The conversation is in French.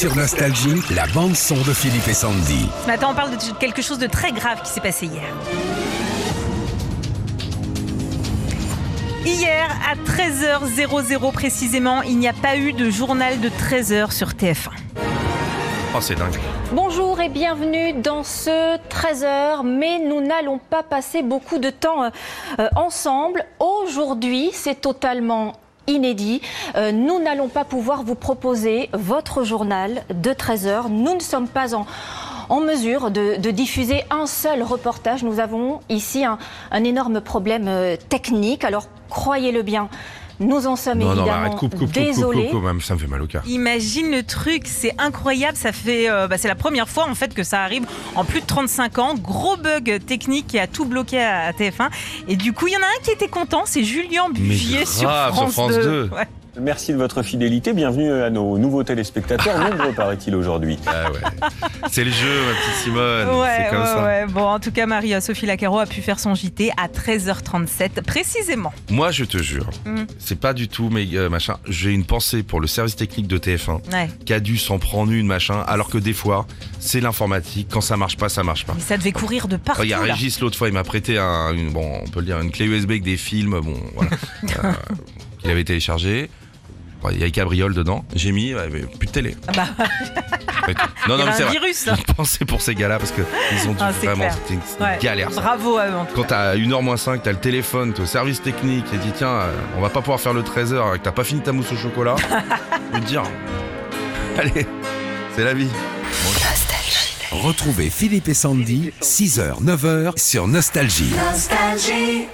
Sur Nostalgie, la bande-son de Philippe et Sandy. Ce matin, on parle de quelque chose de très grave qui s'est passé hier. Hier, à 13h00 précisément, il n'y a pas eu de journal de 13h sur TF1. Oh, c'est dingue. Bonjour et bienvenue dans ce 13h, mais nous n'allons pas passer beaucoup de temps euh, euh, ensemble. Aujourd'hui, c'est totalement inédit. Euh, nous n'allons pas pouvoir vous proposer votre journal de 13h. Nous ne sommes pas en, mesure de, diffuser un seul reportage. Nous avons ici un, un énorme problème euh, technique. Alors, croyez-le bien, nous en sommes Non, non, évidemment arrête, coupe, coupe, coupe, coupe, désolés. coupe, même, ça me fait mal au cœur. Imagine le truc, c'est incroyable, ça fait, euh, bah, c'est la première fois en fait que ça arrive en plus de 35 ans. Gros bug technique qui a tout bloqué à, à TF1. Et du coup, il y en a un qui était content, c'est Julien Bugier sur France, France 2. 2. Ouais. Merci de votre fidélité. Bienvenue à nos nouveaux téléspectateurs, nombreux paraît-il aujourd'hui. Ah ouais. C'est le jeu, ma petite Simone. Ouais, c'est comme ouais, ça. ouais. Bon, en tout cas, Marie-Sophie Lacaro a pu faire son JT à 13h37 précisément. Moi, je te jure, Mhm. c'est pas du tout mais euh, machin. J'ai une pensée pour le service technique de TF1 Ouais. qui a dû s'en prendre une machin, alors que des fois, c'est l'informatique. Quand ça marche pas, ça marche pas. Mais ça devait courir de partout. Regarde, là. Régis, l'autre fois, il m'a prêté un, une, bon, on peut le dire, une clé USB avec des films, bon, voilà, euh, qu'il avait téléchargé. Il y a Cabriole dedans. J'ai mis, ouais, mais plus de télé. Ah bah, Non, non, mais c'est un vrai. virus. Une pensée pour ces gars-là parce que ils ont dû Ah, c'est vraiment. clair. C'était une, c'était une Ouais. galère. ça. Bravo à eux. en tout Quand t'as 1h moins 5, t'as le téléphone, t'es au service technique et dis tiens, euh, on va pas pouvoir faire le 13h et que t'as pas fini ta mousse au chocolat, je veux te dire, allez, c'est la vie. Retrouvez Philippe et Sandy, 6h, 9h sur Nostalgie. Nostalgie.